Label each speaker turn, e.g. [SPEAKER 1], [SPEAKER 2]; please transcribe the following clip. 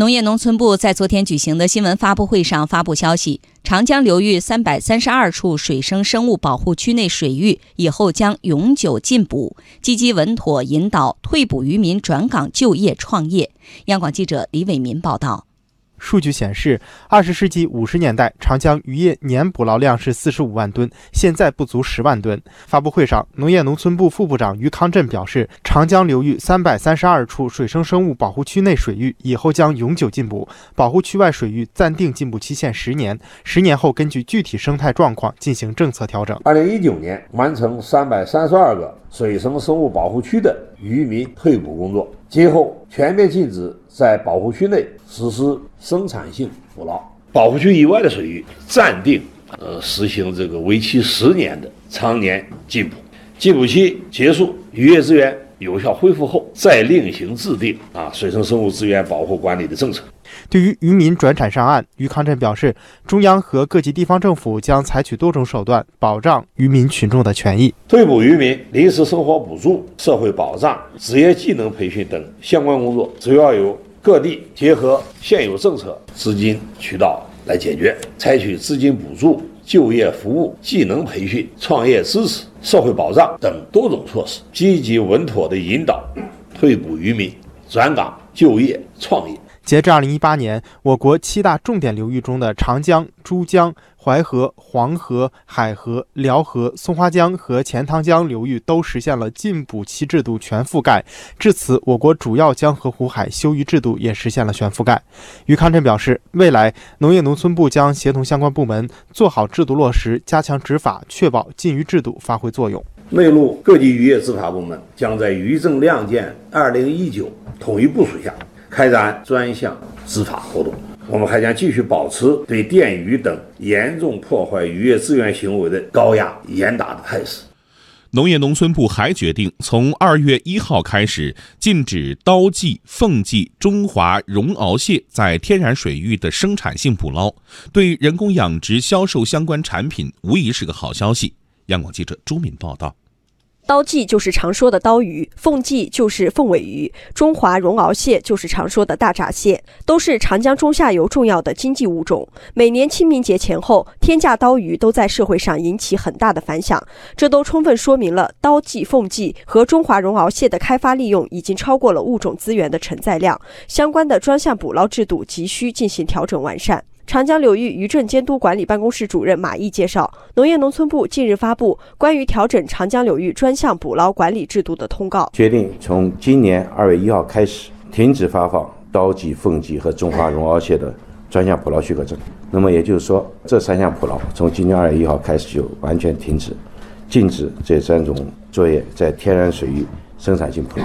[SPEAKER 1] 农业农村部在昨天举行的新闻发布会上发布消息，长江流域三百三十二处水生生物保护区内水域以后将永久禁捕，积极稳妥引导退捕渔民转岗就业创业。央广记者李伟民报道。
[SPEAKER 2] 数据显示，二十世纪五十年代，长江渔业年捕捞量是四十五万吨，现在不足十万吨。发布会上，农业农村部副部长于康震表示，长江流域三百三十二处水生生物保护区内水域以后将永久禁捕，保护区外水域暂定禁捕期限十年，十年后根据具体生态状况进行政策调整。
[SPEAKER 3] 二零一九年完成三百三十二个水生生物保护区的渔民退捕工作。今后全面禁止在保护区内实施生产性捕捞，保护区以外的水域暂定呃实行这个为期十年的常年禁捕，禁捕期结束，渔业资源有效恢复后，再另行制定啊水生生物资源保护管理的政策。
[SPEAKER 2] 对于渔民转产上岸，于康震表示，中央和各级地方政府将采取多种手段保障渔民群众的权益。
[SPEAKER 3] 退捕渔民临时生活补助、社会保障、职业技能培训等相关工作，主要由各地结合现有政策、资金渠道来解决，采取资金补助、就业服务、技能培训、创业支持、社会保障等多种措施，积极稳妥地引导退捕渔民转岗就业创业。
[SPEAKER 2] 截至二零一八年，我国七大重点流域中的长江、珠江、淮河、黄河、海河、辽河、松花江和钱塘江流域都实现了禁捕期制度全覆盖。至此，我国主要江河湖海休渔制度也实现了全覆盖。于康震表示，未来农业农村部将协同相关部门做好制度落实，加强执法，确保禁渔制度发挥作用。
[SPEAKER 3] 内陆各级渔业执法部门将在渔政亮剑二零一九统一部署下。开展专项执法活动，我们还将继续保持对电鱼等严重破坏渔业资源行为的高压严打的态势。
[SPEAKER 4] 农业农村部还决定，从二月一号开始，禁止刀鲫、凤鲫、中华绒螯蟹在天然水域的生产性捕捞，对人工养殖销售相关产品无疑是个好消息。央广记者朱敏报道。
[SPEAKER 5] 刀鲫就是常说的刀鱼，凤鲫就是凤尾鱼，中华绒螯蟹就是常说的大闸蟹，都是长江中下游重要的经济物种。每年清明节前后，天价刀鱼都在社会上引起很大的反响，这都充分说明了刀鲫、凤鲫和中华绒螯蟹的开发利用已经超过了物种资源的承载量，相关的专项捕捞制度急需进行调整完善。长江流域渔政监督管理办公室主任马毅介绍，农业农村部近日发布关于调整长江流域专项捕捞管理制度的通告，
[SPEAKER 6] 决定从今年二月一号开始停止发放刀鲫、凤鲫和中华绒螯蟹的专项捕捞许可证。那么也就是说，这三项捕捞从今年二月一号开始就完全停止，禁止这三种作业在天然水域生产性捕捞。